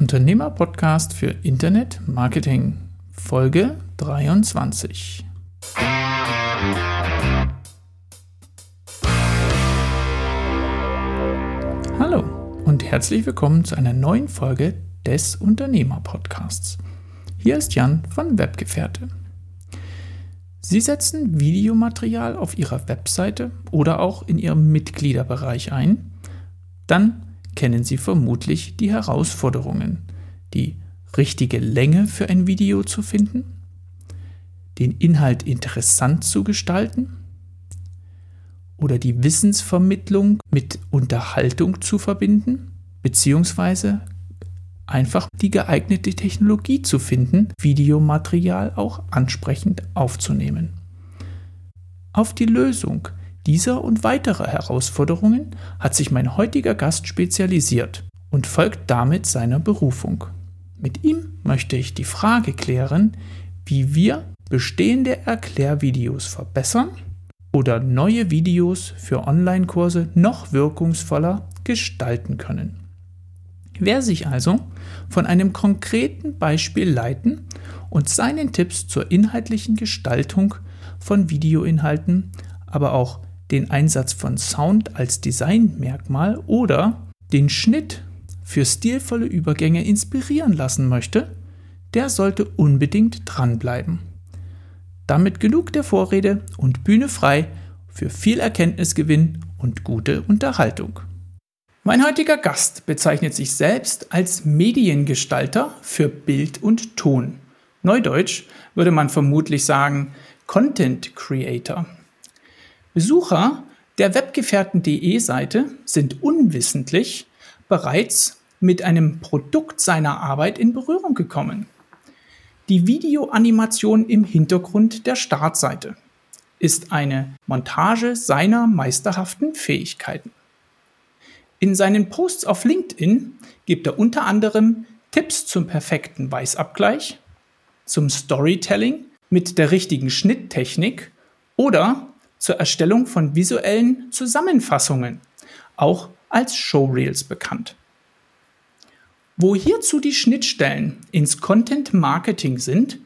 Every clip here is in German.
Unternehmer-Podcast für Internet Marketing, Folge 23. Hallo und herzlich willkommen zu einer neuen Folge des Unternehmer-Podcasts. Hier ist Jan von Webgefährte. Sie setzen Videomaterial auf Ihrer Webseite oder auch in Ihrem Mitgliederbereich ein. Dann kennen Sie vermutlich die Herausforderungen, die richtige Länge für ein Video zu finden, den Inhalt interessant zu gestalten? Oder die Wissensvermittlung mit Unterhaltung zu verbinden, beziehungsweise einfach die geeignete Technologie zu finden, Videomaterial auch ansprechend aufzunehmen. Auf die Lösung dieser und weiterer Herausforderungen hat sich mein heutiger Gast spezialisiert und folgt damit seiner Berufung. Mit ihm möchte ich die Frage klären, wie wir bestehende Erklärvideos verbessern oder neue Videos für Online-Kurse noch wirkungsvoller gestalten können. Wer sich also von einem konkreten Beispiel leiten und seinen Tipps zur inhaltlichen Gestaltung von Videoinhalten, aber auch den Einsatz von Sound als Designmerkmal oder den Schnitt für stilvolle Übergänge inspirieren lassen möchte, der sollte unbedingt dranbleiben. Damit genug der Vorrede und Bühne frei für viel Erkenntnisgewinn und gute Unterhaltung. Mein heutiger Gast bezeichnet sich selbst als Mediengestalter für Bild und Ton. Neudeutsch würde man vermutlich sagen Content Creator. Besucher der webgefährten.de Seite sind unwissentlich bereits mit einem Produkt seiner Arbeit in Berührung gekommen. Die Videoanimation im Hintergrund der Startseite ist eine Montage seiner meisterhaften Fähigkeiten. In seinen Posts auf LinkedIn gibt er unter anderem Tipps zum perfekten Weißabgleich, zum Storytelling mit der richtigen Schnitttechnik oder zur Erstellung von visuellen Zusammenfassungen, auch als Showreels bekannt. Wo hierzu die Schnittstellen ins Content Marketing sind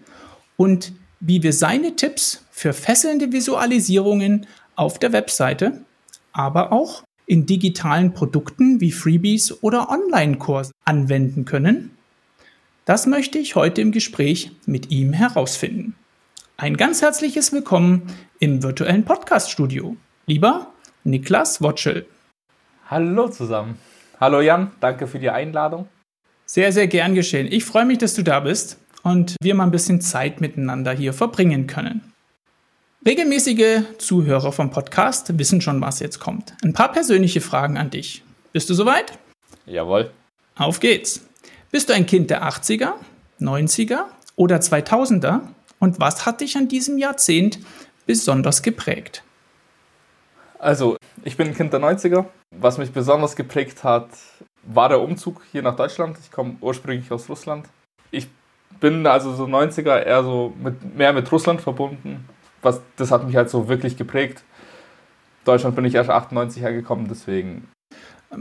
und wie wir seine Tipps für fesselnde Visualisierungen auf der Webseite, aber auch in digitalen Produkten wie Freebies oder Online-Kurse anwenden können, das möchte ich heute im Gespräch mit ihm herausfinden. Ein ganz herzliches Willkommen im virtuellen Podcast-Studio. Lieber Niklas Wotschel. Hallo zusammen. Hallo Jan, danke für die Einladung. Sehr, sehr gern geschehen. Ich freue mich, dass du da bist und wir mal ein bisschen Zeit miteinander hier verbringen können. Regelmäßige Zuhörer vom Podcast wissen schon, was jetzt kommt. Ein paar persönliche Fragen an dich. Bist du soweit? Jawohl. Auf geht's. Bist du ein Kind der 80er, 90er oder 2000er und was hat dich an diesem Jahrzehnt besonders geprägt? Also, ich bin ein Kind der 90er. Was mich besonders geprägt hat, war der Umzug hier nach Deutschland. Ich komme ursprünglich aus Russland. Ich bin also so 90er eher so mit, mehr mit Russland verbunden. Was, das hat mich halt so wirklich geprägt. Deutschland bin ich erst 98 hergekommen, deswegen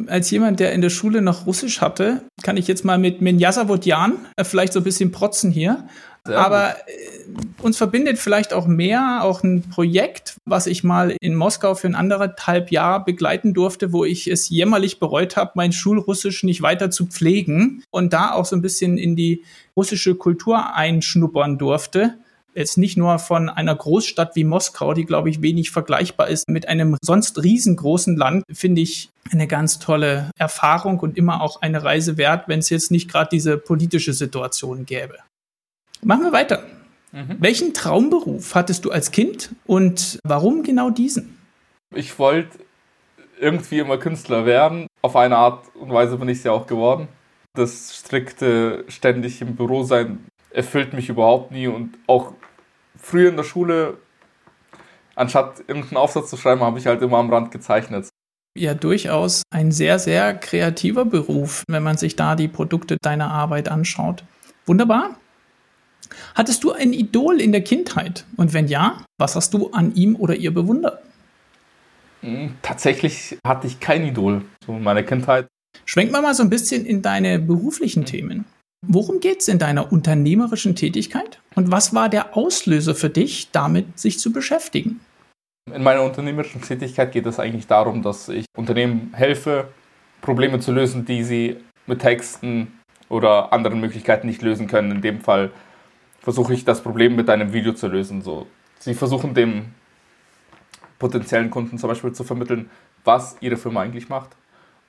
als jemand, der in der Schule noch Russisch hatte, kann ich jetzt mal mit Menjasa Vodjan äh, vielleicht so ein bisschen protzen hier. Sehr Aber äh, uns verbindet vielleicht auch mehr, auch ein Projekt, was ich mal in Moskau für ein anderthalb Jahr begleiten durfte, wo ich es jämmerlich bereut habe, mein Schulrussisch nicht weiter zu pflegen und da auch so ein bisschen in die russische Kultur einschnuppern durfte jetzt nicht nur von einer Großstadt wie Moskau, die, glaube ich, wenig vergleichbar ist mit einem sonst riesengroßen Land, finde ich eine ganz tolle Erfahrung und immer auch eine Reise wert, wenn es jetzt nicht gerade diese politische Situation gäbe. Machen wir weiter. Mhm. Welchen Traumberuf hattest du als Kind und warum genau diesen? Ich wollte irgendwie immer Künstler werden. Auf eine Art und Weise bin ich es ja auch geworden. Das strikte ständig im Büro sein erfüllt mich überhaupt nie und auch früher in der Schule, anstatt irgendeinen Aufsatz zu schreiben, habe ich halt immer am Rand gezeichnet. Ja, durchaus ein sehr, sehr kreativer Beruf, wenn man sich da die Produkte deiner Arbeit anschaut. Wunderbar. Hattest du ein Idol in der Kindheit? Und wenn ja, was hast du an ihm oder ihr bewundert? Hm, tatsächlich hatte ich kein Idol so in meiner Kindheit. Schwenken wir mal so ein bisschen in deine beruflichen Themen. Worum geht es in deiner unternehmerischen Tätigkeit und was war der Auslöser für dich, damit sich zu beschäftigen? In meiner unternehmerischen Tätigkeit geht es eigentlich darum, dass ich Unternehmen helfe, Probleme zu lösen, die sie mit Texten oder anderen Möglichkeiten nicht lösen können. In dem Fall versuche ich das Problem mit einem Video zu lösen. So, sie versuchen dem potenziellen Kunden zum Beispiel zu vermitteln, was ihre Firma eigentlich macht.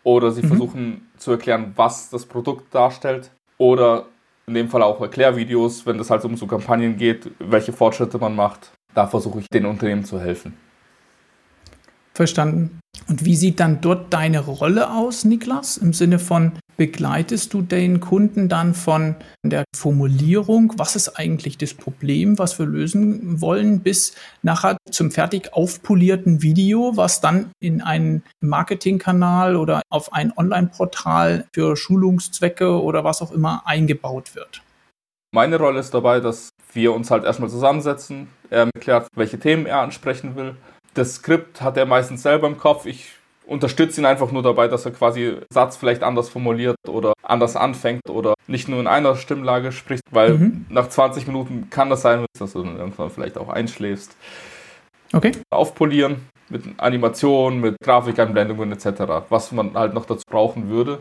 Oder sie mhm. versuchen zu erklären, was das Produkt darstellt oder in dem Fall auch Erklärvideos, wenn es halt um so Kampagnen geht, welche Fortschritte man macht. Da versuche ich den Unternehmen zu helfen. Verstanden. Und wie sieht dann dort deine Rolle aus, Niklas? Im Sinne von, begleitest du den Kunden dann von der Formulierung, was ist eigentlich das Problem, was wir lösen wollen, bis nachher zum fertig aufpolierten Video, was dann in einen Marketingkanal oder auf ein Online-Portal für Schulungszwecke oder was auch immer eingebaut wird? Meine Rolle ist dabei, dass wir uns halt erstmal zusammensetzen. Er erklärt, welche Themen er ansprechen will das Skript hat er meistens selber im Kopf. Ich unterstütze ihn einfach nur dabei, dass er quasi Satz vielleicht anders formuliert oder anders anfängt oder nicht nur in einer Stimmlage spricht, weil mhm. nach 20 Minuten kann das sein, dass du dann irgendwann vielleicht auch einschläfst. Okay. Aufpolieren mit Animationen, mit Grafikeinblendungen etc., was man halt noch dazu brauchen würde.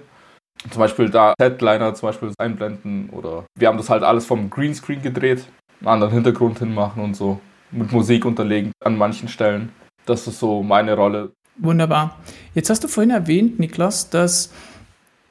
Zum Beispiel da Headliner zum Beispiel einblenden oder wir haben das halt alles vom Greenscreen gedreht, einen anderen Hintergrund hinmachen und so. Mit Musik unterlegen an manchen Stellen. Das ist so meine Rolle. Wunderbar. Jetzt hast du vorhin erwähnt, Niklas, dass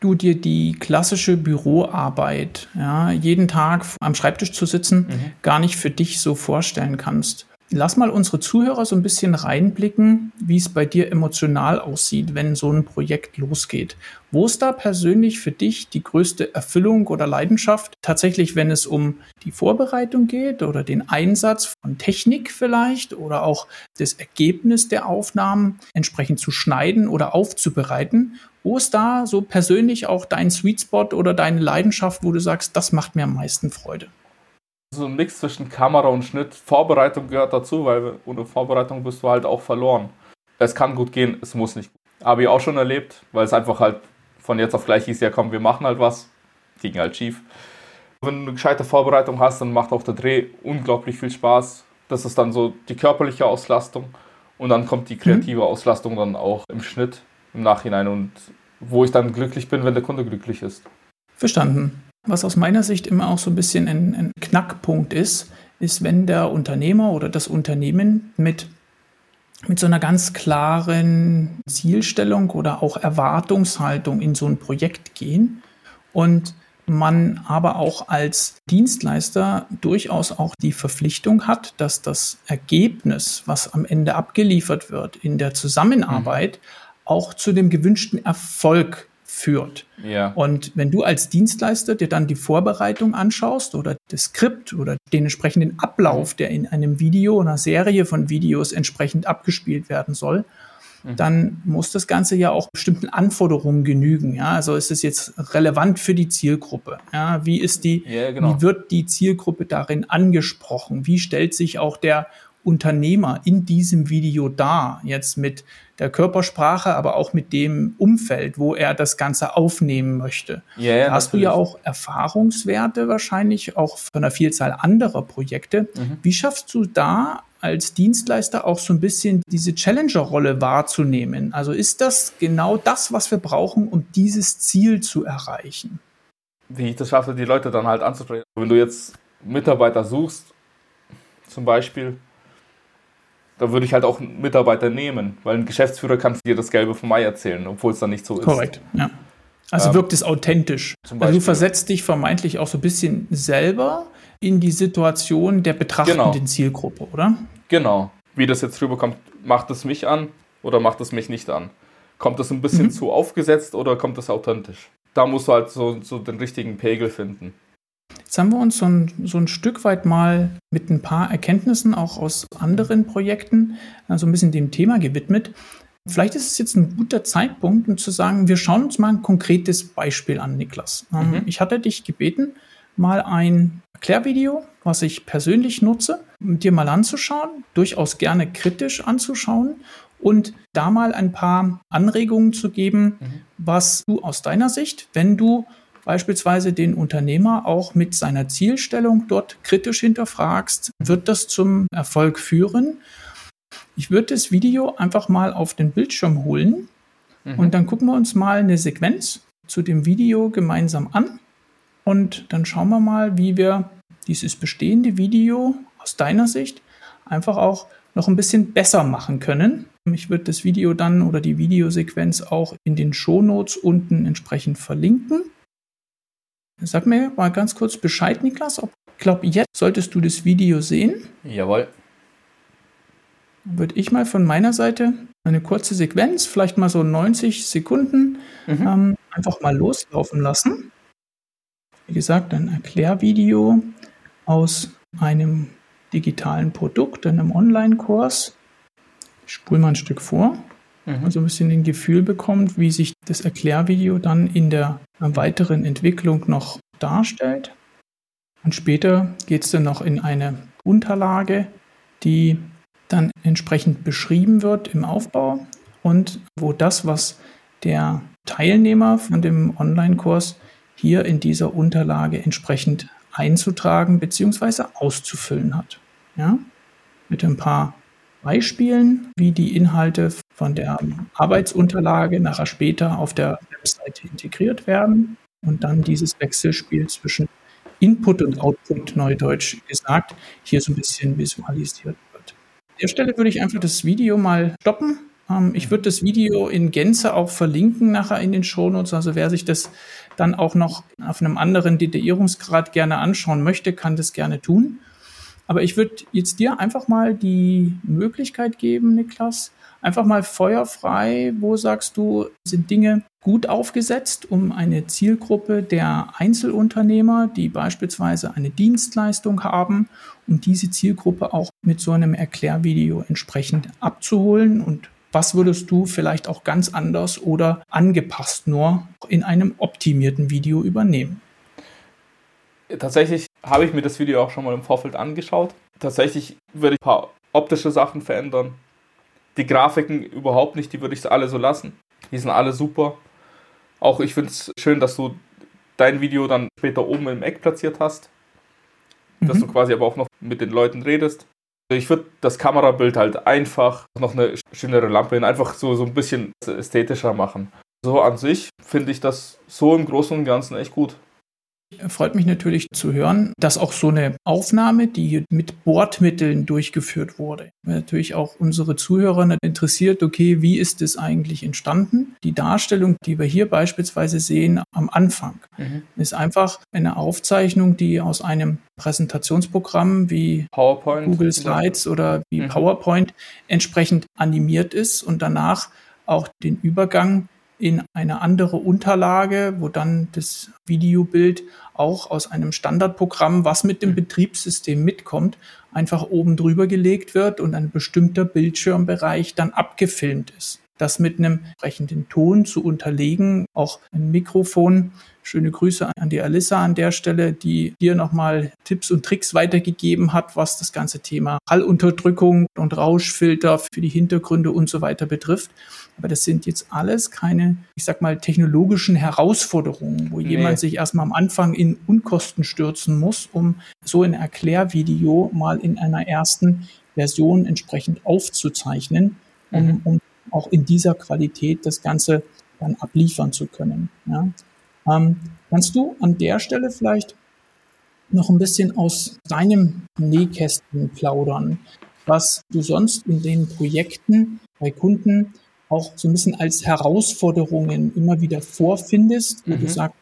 du dir die klassische Büroarbeit, ja, jeden Tag am Schreibtisch zu sitzen, mhm. gar nicht für dich so vorstellen kannst. Lass mal unsere Zuhörer so ein bisschen reinblicken, wie es bei dir emotional aussieht, wenn so ein Projekt losgeht. Wo ist da persönlich für dich die größte Erfüllung oder Leidenschaft? Tatsächlich, wenn es um die Vorbereitung geht oder den Einsatz von Technik vielleicht oder auch das Ergebnis der Aufnahmen entsprechend zu schneiden oder aufzubereiten. Wo ist da so persönlich auch dein Sweet Spot oder deine Leidenschaft, wo du sagst, das macht mir am meisten Freude? So ein Mix zwischen Kamera und Schnitt. Vorbereitung gehört dazu, weil ohne Vorbereitung bist du halt auch verloren. Es kann gut gehen, es muss nicht. Habe ich auch schon erlebt, weil es einfach halt von jetzt auf gleich hieß, ja komm, wir machen halt was. Ging halt schief. Wenn du eine gescheite Vorbereitung hast, dann macht auch der Dreh unglaublich viel Spaß. Das ist dann so die körperliche Auslastung. Und dann kommt die kreative mhm. Auslastung dann auch im Schnitt im Nachhinein und wo ich dann glücklich bin, wenn der Kunde glücklich ist. Verstanden. Was aus meiner Sicht immer auch so ein bisschen ein, ein Knackpunkt ist, ist, wenn der Unternehmer oder das Unternehmen mit mit so einer ganz klaren Zielstellung oder auch Erwartungshaltung in so ein Projekt gehen und man aber auch als Dienstleister durchaus auch die Verpflichtung hat, dass das Ergebnis, was am Ende abgeliefert wird in der Zusammenarbeit, mhm. auch zu dem gewünschten Erfolg führt. Ja. Und wenn du als Dienstleister dir dann die Vorbereitung anschaust oder das Skript oder den entsprechenden Ablauf, der in einem Video, einer Serie von Videos entsprechend abgespielt werden soll, mhm. dann muss das Ganze ja auch bestimmten Anforderungen genügen. Ja, also ist es jetzt relevant für die Zielgruppe? Ja, wie ist die, ja, genau. wie wird die Zielgruppe darin angesprochen? Wie stellt sich auch der Unternehmer in diesem Video dar, jetzt mit der Körpersprache, aber auch mit dem Umfeld, wo er das Ganze aufnehmen möchte. Ja, ja, da hast natürlich. du ja auch Erfahrungswerte wahrscheinlich, auch von einer Vielzahl anderer Projekte. Mhm. Wie schaffst du da als Dienstleister auch so ein bisschen diese Challenger-Rolle wahrzunehmen? Also ist das genau das, was wir brauchen, um dieses Ziel zu erreichen? Wie ich das schaffe, die Leute dann halt anzusprechen. Wenn du jetzt Mitarbeiter suchst, zum Beispiel, da würde ich halt auch einen Mitarbeiter nehmen, weil ein Geschäftsführer kann dir das Gelbe vom Ei erzählen, obwohl es dann nicht so ist. Korrekt, ja. Also ähm, wirkt es authentisch. Also du versetzt dich vermeintlich auch so ein bisschen selber in die Situation der betrachtenden genau. Zielgruppe, oder? Genau. Wie das jetzt rüberkommt, macht es mich an oder macht es mich nicht an? Kommt das ein bisschen mhm. zu aufgesetzt oder kommt das authentisch? Da musst du halt so, so den richtigen Pegel finden. Jetzt haben wir uns so ein, so ein Stück weit mal mit ein paar Erkenntnissen auch aus anderen Projekten so also ein bisschen dem Thema gewidmet. Vielleicht ist es jetzt ein guter Zeitpunkt, um zu sagen, wir schauen uns mal ein konkretes Beispiel an, Niklas. Ähm, mhm. Ich hatte dich gebeten, mal ein Erklärvideo, was ich persönlich nutze, dir mal anzuschauen, durchaus gerne kritisch anzuschauen und da mal ein paar Anregungen zu geben, mhm. was du aus deiner Sicht, wenn du beispielsweise den Unternehmer auch mit seiner Zielstellung dort kritisch hinterfragst, wird das zum Erfolg führen. Ich würde das Video einfach mal auf den Bildschirm holen mhm. und dann gucken wir uns mal eine Sequenz zu dem Video gemeinsam an und dann schauen wir mal, wie wir dieses bestehende Video aus deiner Sicht einfach auch noch ein bisschen besser machen können. Ich würde das Video dann oder die Videosequenz auch in den Shownotes unten entsprechend verlinken. Sag mir mal ganz kurz Bescheid, Niklas. Ich glaube, jetzt solltest du das Video sehen. Jawohl. Würde ich mal von meiner Seite eine kurze Sequenz, vielleicht mal so 90 Sekunden, mhm. ähm, einfach mal loslaufen lassen. Wie gesagt, ein Erklärvideo aus einem digitalen Produkt, einem Online-Kurs. Ich spule mal ein Stück vor, mhm. also ein bisschen ein Gefühl bekommt, wie sich das Erklärvideo dann in der weiteren Entwicklung noch darstellt. Und später geht es dann noch in eine Unterlage, die dann entsprechend beschrieben wird im Aufbau und wo das, was der Teilnehmer von dem Online-Kurs hier in dieser Unterlage entsprechend einzutragen bzw. auszufüllen hat. Ja? Mit ein paar Beispielen, wie die Inhalte von der Arbeitsunterlage nachher später auf der Webseite integriert werden und dann dieses Wechselspiel zwischen Input und Output, neudeutsch gesagt, hier so ein bisschen visualisiert wird. An der Stelle würde ich einfach das Video mal stoppen. Ähm, ich würde das Video in Gänze auch verlinken nachher in den Shownotes. Also wer sich das dann auch noch auf einem anderen Detaillierungsgrad gerne anschauen möchte, kann das gerne tun. Aber ich würde jetzt dir einfach mal die Möglichkeit geben, Niklas, einfach mal feuerfrei, wo sagst du, sind Dinge gut aufgesetzt, um eine Zielgruppe der Einzelunternehmer, die beispielsweise eine Dienstleistung haben, um diese Zielgruppe auch mit so einem Erklärvideo entsprechend abzuholen und was würdest du vielleicht auch ganz anders oder angepasst nur in einem optimierten Video übernehmen? Tatsächlich habe ich mir das Video auch schon mal im Vorfeld angeschaut. Tatsächlich würde ich ein paar optische Sachen verändern. Die Grafiken überhaupt nicht, die würde ich alle so lassen. Die sind alle super. Auch ich finde es schön, dass du dein Video dann später oben im Eck platziert hast. Mhm. Dass du quasi aber auch noch mit den Leuten redest. Ich würde das Kamerabild halt einfach noch eine schönere Lampe hin, einfach so, so ein bisschen ästhetischer machen. So an sich finde ich das so im Großen und Ganzen echt gut. Freut mich natürlich zu hören, dass auch so eine Aufnahme, die mit Bordmitteln durchgeführt wurde, natürlich auch unsere Zuhörer interessiert, okay, wie ist es eigentlich entstanden? Die Darstellung, die wir hier beispielsweise sehen am Anfang, mhm. ist einfach eine Aufzeichnung, die aus einem Präsentationsprogramm wie PowerPoint, Google Slides oder wie mhm. PowerPoint entsprechend animiert ist und danach auch den Übergang in eine andere Unterlage, wo dann das Videobild auch aus einem Standardprogramm, was mit dem mhm. Betriebssystem mitkommt, einfach oben drüber gelegt wird und ein bestimmter Bildschirmbereich dann abgefilmt ist. Das mit einem entsprechenden Ton zu unterlegen, auch ein Mikrofon. Schöne Grüße an die Alissa an der Stelle, die dir nochmal Tipps und Tricks weitergegeben hat, was das ganze Thema Hallunterdrückung und Rauschfilter für die Hintergründe und so weiter betrifft. Aber das sind jetzt alles keine, ich sag mal, technologischen Herausforderungen, wo nee. jemand sich erstmal am Anfang in Unkosten stürzen muss, um so ein Erklärvideo mal in einer ersten Version entsprechend aufzuzeichnen, um, mhm. um auch in dieser Qualität das Ganze dann abliefern zu können. Ja. Ähm, kannst du an der Stelle vielleicht noch ein bisschen aus deinem Nähkästchen plaudern, was du sonst in den Projekten bei Kunden auch so ein bisschen als Herausforderungen immer wieder vorfindest, wo mhm. du sagst,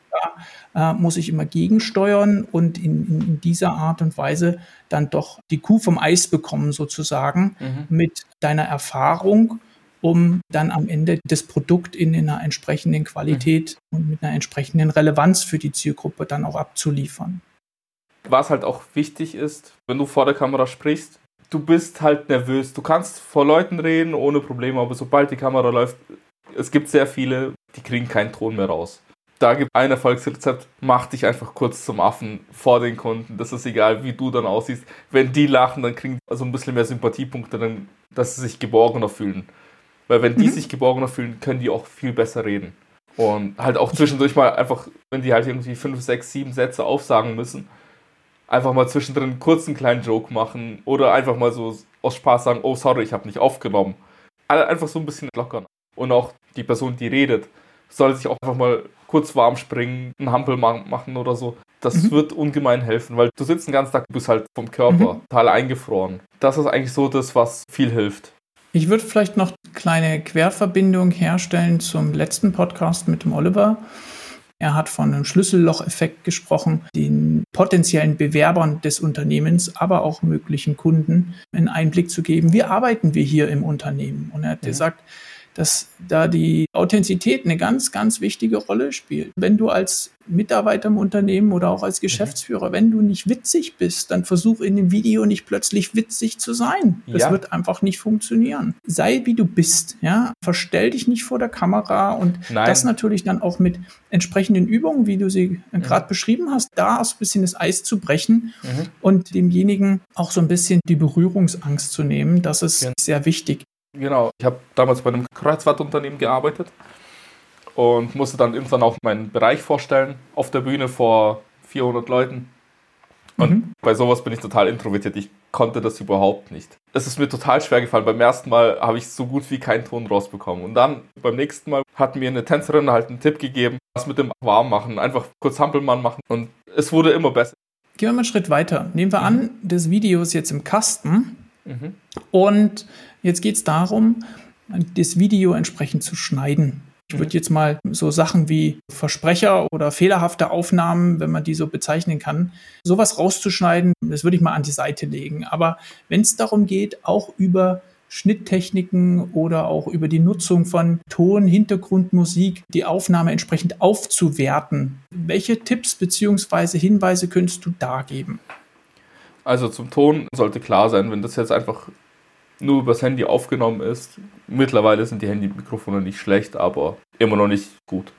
da äh, muss ich immer gegensteuern und in, in, in, dieser Art und Weise dann doch die Kuh vom Eis bekommen sozusagen mhm. mit deiner Erfahrung, um dann am Ende das Produkt in einer entsprechenden Qualität mhm. und mit einer entsprechenden Relevanz für die Zielgruppe dann auch abzuliefern. Was halt auch wichtig ist, wenn du vor der Kamera sprichst, du bist halt nervös. Du kannst vor Leuten reden ohne Probleme, aber sobald die Kamera läuft, es gibt sehr viele, die kriegen keinen Ton mehr raus. Da gibt ein Erfolgsrezept, mach dich einfach kurz zum Affen vor den Kunden. Das ist egal, wie du dann aussiehst. Wenn die lachen, dann kriegen die so ein bisschen mehr Sympathiepunkte, dann, dass sie sich geborgener fühlen. Weil wenn die mhm. sich geborgener fühlen, können die auch viel besser reden. Und halt auch zwischendurch mal einfach, wenn die halt irgendwie fünf, sechs, sieben Sätze aufsagen müssen, einfach mal zwischendrin kurz einen kleinen Joke machen oder einfach mal so aus Spaß sagen, oh sorry, ich habe nicht aufgenommen. Einfach so ein bisschen lockern. Und auch die Person, die redet, soll sich auch einfach mal kurz warm springen, einen Hampel machen oder so. Das mhm. wird ungemein helfen, weil du sitzt den ganzen Tag, du bist halt vom Körper mhm. total eingefroren. Das ist eigentlich so das, was viel hilft. Ich würde vielleicht noch eine kleine Querverbindung herstellen zum letzten Podcast mit dem Oliver. Er hat von einem Schlüssellocheffekt gesprochen, den potenziellen Bewerbern des Unternehmens, aber auch möglichen Kunden einen Einblick zu geben. Wie arbeiten wir hier im Unternehmen? Und er hat ja. gesagt, dass da die Authentizität eine ganz, ganz wichtige Rolle spielt. Wenn du als Mitarbeiter im Unternehmen oder auch als Geschäftsführer, wenn du nicht witzig bist, dann versuch in dem Video nicht plötzlich witzig zu sein. Das ja. wird einfach nicht funktionieren. Sei wie du bist, ja. Verstell dich nicht vor der Kamera und Nein. das natürlich dann auch mit entsprechenden Übungen, wie du sie mhm. gerade beschrieben hast, da auch so ein bisschen das Eis zu brechen mhm. und demjenigen auch so ein bisschen die Berührungsangst zu nehmen. Das ist ja. sehr wichtig. Genau, ich habe damals bei einem Kreuzfahrtunternehmen gearbeitet und musste dann irgendwann auch meinen Bereich vorstellen auf der Bühne vor 400 Leuten. Und mhm. bei sowas bin ich total introvertiert. Ich konnte das überhaupt nicht. Es ist mir total schwer gefallen. Beim ersten Mal habe ich so gut wie keinen Ton rausbekommen. Und dann beim nächsten Mal hat mir eine Tänzerin halt einen Tipp gegeben, was mit dem Warm machen, einfach kurz Hampelmann machen. Und es wurde immer besser. Gehen wir mal einen Schritt weiter. Nehmen wir mhm. an, das Video ist jetzt im Kasten. Mhm. Und Jetzt geht es darum, das Video entsprechend zu schneiden. Ich würde mhm. jetzt mal so Sachen wie Versprecher oder fehlerhafte Aufnahmen, wenn man die so bezeichnen kann, sowas rauszuschneiden, das würde ich mal an die Seite legen. Aber wenn es darum geht, auch über Schnitttechniken oder auch über die Nutzung von Ton, Hintergrundmusik, die Aufnahme entsprechend aufzuwerten, welche Tipps bzw. Hinweise könntest du da geben? Also zum Ton sollte klar sein, wenn das jetzt einfach nur übers Handy aufgenommen ist. Mittlerweile sind die Handymikrofone nicht schlecht, aber immer noch nicht gut.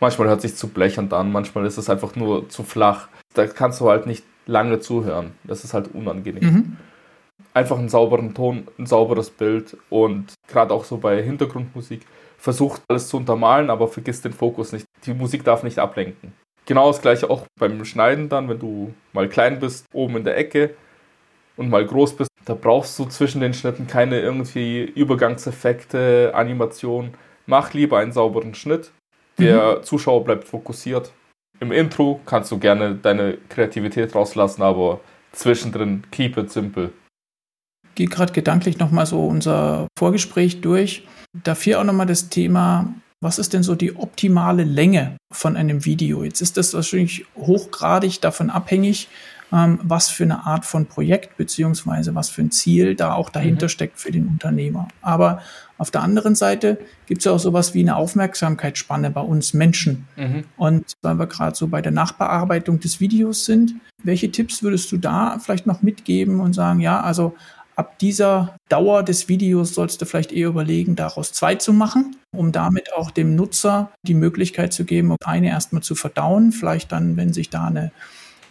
Manchmal hört sich zu blechend an, manchmal ist es einfach nur zu flach. Da kannst du halt nicht lange zuhören. Das ist halt unangenehm. Mhm. Einfach einen sauberen Ton, ein sauberes Bild und gerade auch so bei Hintergrundmusik versucht alles zu untermalen, aber vergiss den Fokus nicht. Die Musik darf nicht ablenken. Genau das gleiche auch beim Schneiden dann, wenn du mal klein bist, oben in der Ecke und mal groß bist, da brauchst du zwischen den Schnitten keine irgendwie Übergangseffekte, Animation. Mach lieber einen sauberen Schnitt. Der mhm. Zuschauer bleibt fokussiert. Im Intro kannst du gerne deine Kreativität rauslassen, aber zwischendrin keep it simple. Gehe gerade gedanklich nochmal so unser Vorgespräch durch. Dafür auch nochmal das Thema, was ist denn so die optimale Länge von einem Video? Jetzt ist das wahrscheinlich hochgradig davon abhängig, was für eine Art von Projekt beziehungsweise was für ein Ziel da auch dahinter mhm. steckt für den Unternehmer. Aber auf der anderen Seite gibt es ja auch sowas wie eine Aufmerksamkeitsspanne bei uns Menschen. Mhm. Und weil wir gerade so bei der Nachbearbeitung des Videos sind, welche Tipps würdest du da vielleicht noch mitgeben und sagen, ja, also ab dieser Dauer des Videos sollst du vielleicht eher überlegen, daraus zwei zu machen, um damit auch dem Nutzer die Möglichkeit zu geben, eine erstmal zu verdauen, vielleicht dann, wenn sich da eine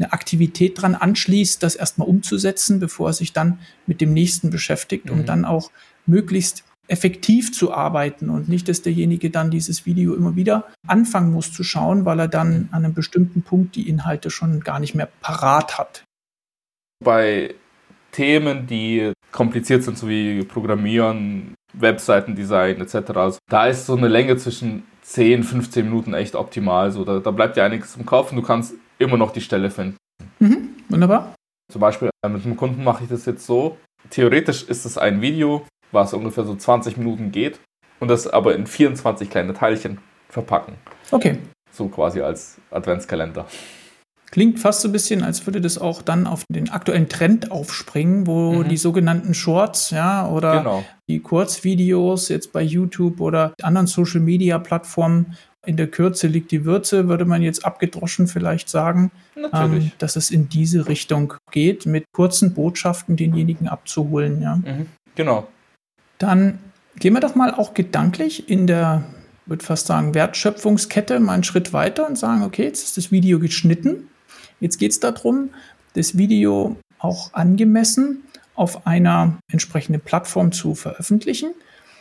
eine Aktivität dran anschließt, das erstmal umzusetzen, bevor er sich dann mit dem nächsten beschäftigt, um mhm. dann auch möglichst effektiv zu arbeiten und nicht, dass derjenige dann dieses Video immer wieder anfangen muss zu schauen, weil er dann mhm. an einem bestimmten Punkt die Inhalte schon gar nicht mehr parat hat. Bei Themen, die kompliziert sind, so wie Programmieren, Webseitendesign etc., also da ist so eine Länge zwischen 10, 15 Minuten echt optimal. So, da, da bleibt dir einiges im Kopf und du kannst immer noch die Stelle finden. Mhm, wunderbar. Zum Beispiel äh, mit einem Kunden mache ich das jetzt so. Theoretisch ist es ein Video, was ungefähr so 20 Minuten geht und das aber in 24 kleine Teilchen verpacken. Okay. So quasi als Adventskalender. Klingt fast so ein bisschen, als würde das auch dann auf den aktuellen Trend aufspringen, wo mhm. die sogenannten Shorts, ja, oder genau. die Kurzvideos jetzt bei YouTube oder anderen Social Media Plattformen, in der Kürze liegt die Würze, würde man jetzt abgedroschen vielleicht sagen, ähm, dass es in diese Richtung geht, mit kurzen Botschaften denjenigen abzuholen. Ja. Mhm, genau. Dann gehen wir doch mal auch gedanklich in der würde fast sagen, Wertschöpfungskette mal einen Schritt weiter und sagen, okay, jetzt ist das Video geschnitten. Jetzt geht es darum, das Video auch angemessen auf einer entsprechenden Plattform zu veröffentlichen.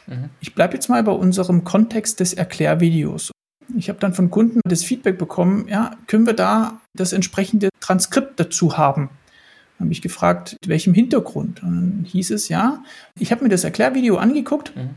Mhm. Ich bleibe jetzt mal bei unserem Kontext des Erklärvideos. Ich habe dann von Kunden das Feedback bekommen, ja, können wir da das entsprechende Transkript dazu haben? Dann habe ich gefragt, mit welchem Hintergrund? Und dann hieß es, ja, ich habe mir das Erklärvideo angeguckt mhm.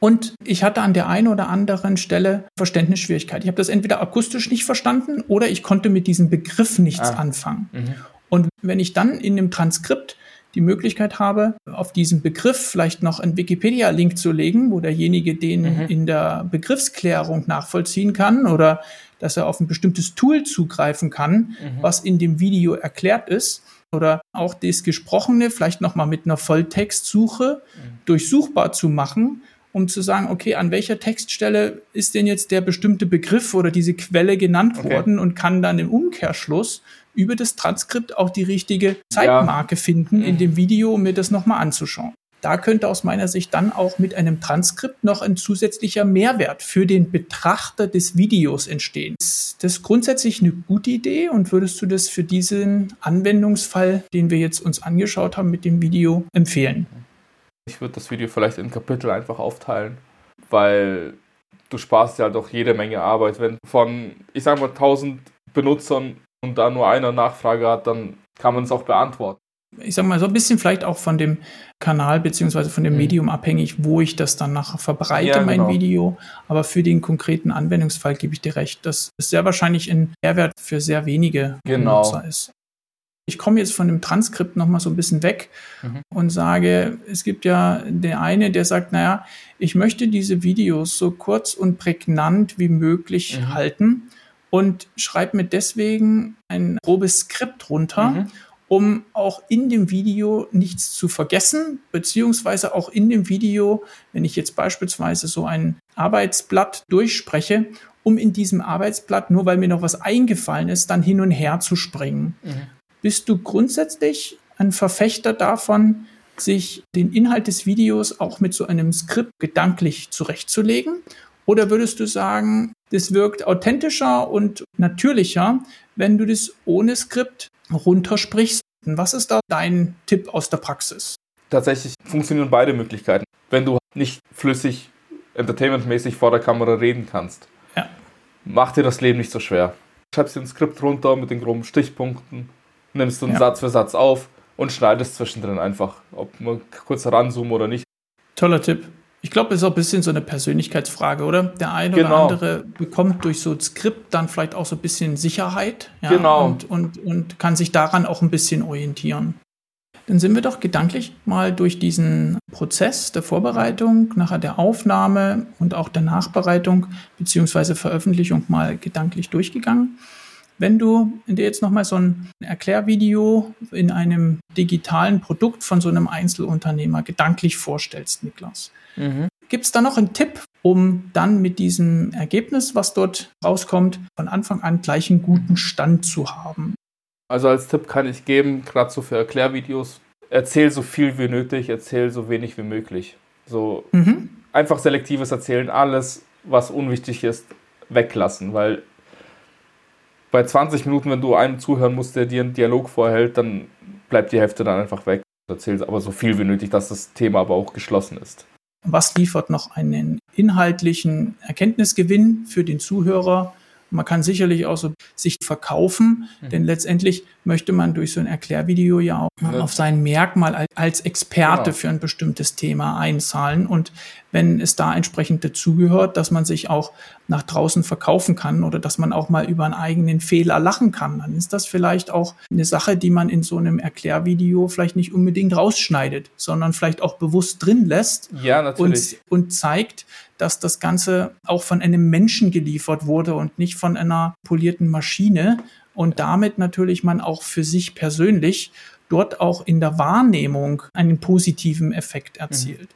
Und ich hatte an der einen oder anderen Stelle Verständnisschwierigkeit. Ich habe das entweder akustisch nicht verstanden oder ich konnte mit diesem Begriff nichts ah. anfangen. Mhm. Und wenn ich dann in dem Transkript die Möglichkeit habe, auf diesen Begriff vielleicht noch einen Wikipedia-Link zu legen, wo derjenige den mhm. in der Begriffsklärung nachvollziehen kann oder dass er auf ein bestimmtes Tool zugreifen kann, mhm. was in dem Video erklärt ist, oder auch das Gesprochene vielleicht nochmal mit einer Volltextsuche mhm. durchsuchbar zu machen, um zu sagen, okay, an welcher Textstelle ist denn jetzt der bestimmte Begriff oder diese Quelle genannt okay. worden und kann dann im Umkehrschluss über das Transkript auch die richtige Zeitmarke ja. finden in mhm. dem Video, um mir das nochmal anzuschauen. Da könnte aus meiner Sicht dann auch mit einem Transkript noch ein zusätzlicher Mehrwert für den Betrachter des Videos entstehen. Ist das grundsätzlich eine gute Idee und würdest du das für diesen Anwendungsfall, den wir jetzt uns angeschaut haben mit dem Video, empfehlen? Ich würde das Video vielleicht in Kapitel einfach aufteilen, weil du sparst ja doch jede Menge Arbeit. Wenn von, ich sage mal, 1000 Benutzern und da nur einer Nachfrage hat, dann kann man es auch beantworten. Ich sage mal, so ein bisschen vielleicht auch von dem Kanal beziehungsweise von dem mhm. Medium abhängig, wo ich das dann nachher verbreite, ja, mein genau. Video. Aber für den konkreten Anwendungsfall gebe ich dir recht, dass es sehr wahrscheinlich ein Mehrwert für sehr wenige genau. Nutzer ist. Ich komme jetzt von dem Transkript nochmal so ein bisschen weg mhm. und sage, es gibt ja der eine, der sagt, naja, ich möchte diese Videos so kurz und prägnant wie möglich mhm. halten und schreibe mir deswegen ein grobes Skript runter, mhm. um auch in dem Video nichts zu vergessen, beziehungsweise auch in dem Video, wenn ich jetzt beispielsweise so ein Arbeitsblatt durchspreche, um in diesem Arbeitsblatt, nur weil mir noch was eingefallen ist, dann hin und her zu springen. Bist du grundsätzlich ein Verfechter davon, sich den Inhalt des Videos auch mit so einem Skript gedanklich zurechtzulegen? Oder würdest du sagen, das wirkt authentischer und natürlicher, wenn du das ohne Skript runtersprichst? Was ist da dein Tipp aus der Praxis? Tatsächlich funktionieren beide Möglichkeiten. Wenn du nicht flüssig, entertainmentmäßig vor der Kamera reden kannst, ja. mach dir das Leben nicht so schwer. Schreibst dir ein Skript runter mit den groben Stichpunkten, nimmst du einen ja. Satz für Satz auf und schneidest zwischendrin einfach, ob man kurz heranzoomen oder nicht. Toller Tipp. Ich glaube, es ist auch ein bisschen so eine Persönlichkeitsfrage, oder? Der eine genau. oder andere bekommt durch so ein Skript dann vielleicht auch so ein bisschen Sicherheit. Ja, genau. Und, und, und kann sich daran auch ein bisschen orientieren. Dann sind wir doch gedanklich mal durch diesen Prozess der Vorbereitung, nachher der Aufnahme und auch der Nachbereitung bzw. Veröffentlichung mal gedanklich durchgegangen. Wenn du dir jetzt nochmal so ein Erklärvideo in einem digitalen Produkt von so einem Einzelunternehmer gedanklich vorstellst, Niklas, mhm. gibt es da noch einen Tipp, um dann mit diesem Ergebnis, was dort rauskommt, von Anfang an gleich einen guten Stand zu haben? Also als Tipp kann ich geben, gerade so für Erklärvideos, erzähl so viel wie nötig, erzähl so wenig wie möglich. So mhm. einfach selektives Erzählen, alles, was unwichtig ist, weglassen, weil bei 20 Minuten, wenn du einem zuhören musst, der dir einen Dialog vorhält, dann bleibt die Hälfte dann einfach weg. Erzählst aber so viel wie nötig, dass das Thema aber auch geschlossen ist. Was liefert noch einen inhaltlichen Erkenntnisgewinn für den Zuhörer? Man kann sicherlich auch so sich verkaufen, mhm. denn letztendlich möchte man durch so ein Erklärvideo ja auch ja. auf sein Merkmal als Experte genau. für ein bestimmtes Thema einzahlen. Und wenn es da entsprechend dazugehört, dass man sich auch nach draußen verkaufen kann oder dass man auch mal über einen eigenen Fehler lachen kann, dann ist das vielleicht auch eine Sache, die man in so einem Erklärvideo vielleicht nicht unbedingt rausschneidet, sondern vielleicht auch bewusst drin lässt ja. Und, und zeigt, dass das Ganze auch von einem Menschen geliefert wurde und nicht von einer polierten Maschine und damit natürlich man auch für sich persönlich dort auch in der Wahrnehmung einen positiven Effekt erzielt.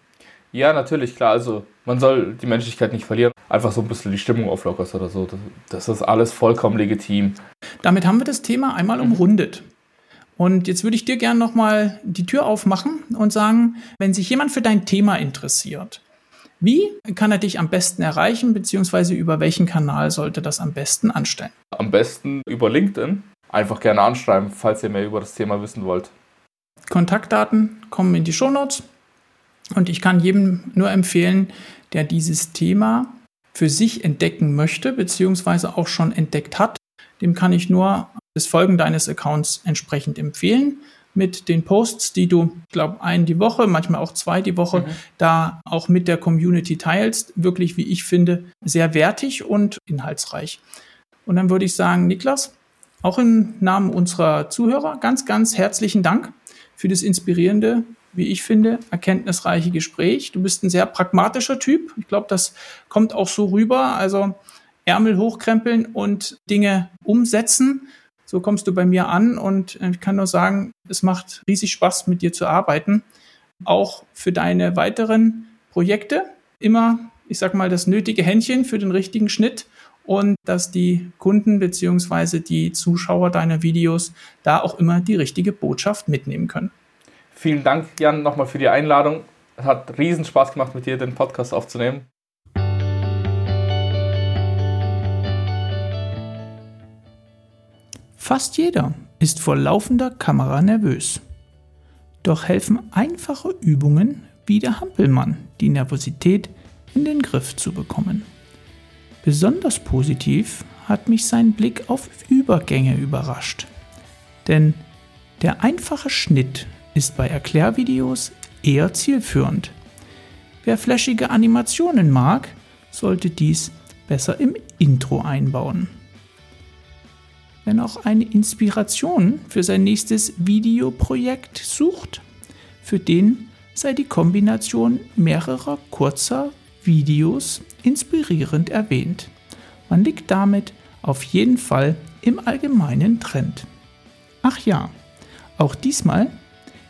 Ja, natürlich, klar. Also man soll die Menschlichkeit nicht verlieren. Einfach so ein bisschen die Stimmung auflockern oder so. Das ist alles vollkommen legitim. Damit haben wir das Thema einmal mhm. umrundet. Und jetzt würde ich dir gerne nochmal die Tür aufmachen und sagen, wenn sich jemand für dein Thema interessiert, Wie kann er dich am besten erreichen, beziehungsweise über welchen Kanal sollte das am besten anstellen? Am besten über LinkedIn. Einfach gerne anschreiben, falls ihr mehr über das Thema wissen wollt. Kontaktdaten kommen in die Shownotes und ich kann jedem nur empfehlen, der dieses Thema für sich entdecken möchte, beziehungsweise auch schon entdeckt hat, dem kann ich nur das Folgen deines Accounts entsprechend empfehlen mit den Posts, die du, glaube einen die Woche, manchmal auch zwei die Woche, mhm. da auch mit der Community teilst. Wirklich, wie ich finde, sehr wertig und inhaltsreich. Und dann würde ich sagen, Niklas, auch im Namen unserer Zuhörer, ganz, ganz herzlichen Dank für das inspirierende, wie ich finde, erkenntnisreiche Gespräch. Du bist ein sehr pragmatischer Typ. Ich glaube, das kommt auch so rüber. Also Ärmel hochkrempeln und Dinge umsetzen. So kommst du bei mir an und ich kann nur sagen, es macht riesig Spaß, mit dir zu arbeiten. Auch für deine weiteren Projekte. Immer, ich sag mal, das nötige Händchen für den richtigen Schnitt und dass die Kunden bzw. die Zuschauer deiner Videos da auch immer die richtige Botschaft mitnehmen können. Vielen Dank, Jan, nochmal für die Einladung. Es hat riesen Spaß gemacht, mit dir den Podcast aufzunehmen. Fast jeder ist vor laufender Kamera nervös. Doch helfen einfache Übungen wie der Hampelmann, die Nervosität in den Griff zu bekommen. Besonders positiv hat mich sein Blick auf Übergänge überrascht. Denn der einfache Schnitt ist bei Erklärvideos eher zielführend. Wer flashige Animationen mag, sollte dies besser im Intro einbauen. Wenn auch eine Inspiration für sein nächstes Videoprojekt sucht, für den sei die Kombination mehrerer kurzer Videos inspirierend erwähnt. Man liegt damit auf jeden Fall im allgemeinen Trend. Ach ja, auch diesmal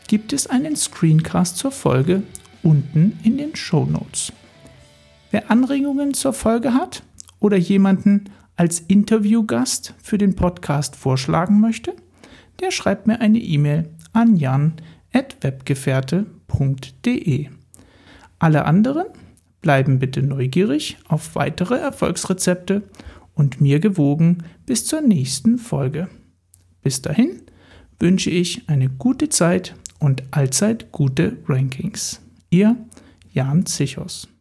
gibt es einen Screencast zur Folge unten in den Show Notes. Wer Anregungen zur Folge hat oder jemanden als Interviewgast für den Podcast vorschlagen möchte, der schreibt mir eine E-Mail an jan.webgefährte.de. Alle anderen bleiben bitte neugierig auf weitere Erfolgsrezepte und mir gewogen bis zur nächsten Folge. Bis dahin wünsche ich eine gute Zeit und allzeit gute Rankings. Ihr Jan Zichos.